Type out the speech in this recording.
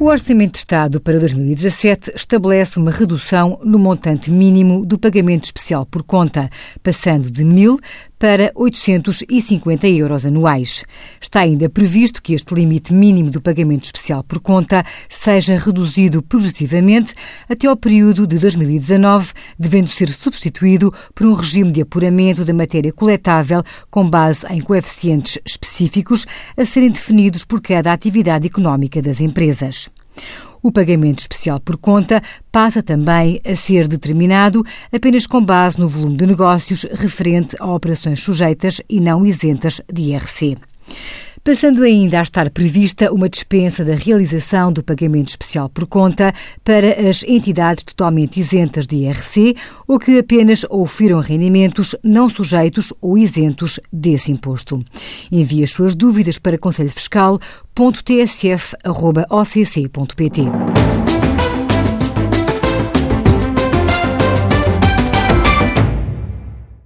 Orçamento de Estado para 2017 estabelece uma redução no montante mínimo do pagamento especial por conta, passando de 1.000 para 850 euros anuais. Está ainda previsto que este limite mínimo do pagamento especial por conta seja reduzido progressivamente até ao período de 2019, devendo ser substituído por um regime de apuramento da matéria coletável com base em coeficientes específicos a serem definidos por cada atividade económica das empresas. O pagamento especial por conta passa também a ser determinado apenas com base no volume de negócios referente a operações sujeitas e não isentas de IRC passando ainda a estar prevista uma dispensa da realização do pagamento especial por conta para as entidades totalmente isentas de IRC ou que apenas ofiram rendimentos não sujeitos ou isentos desse imposto. Envie as suas dúvidas para conselhofiscal.tsf.occ.pt.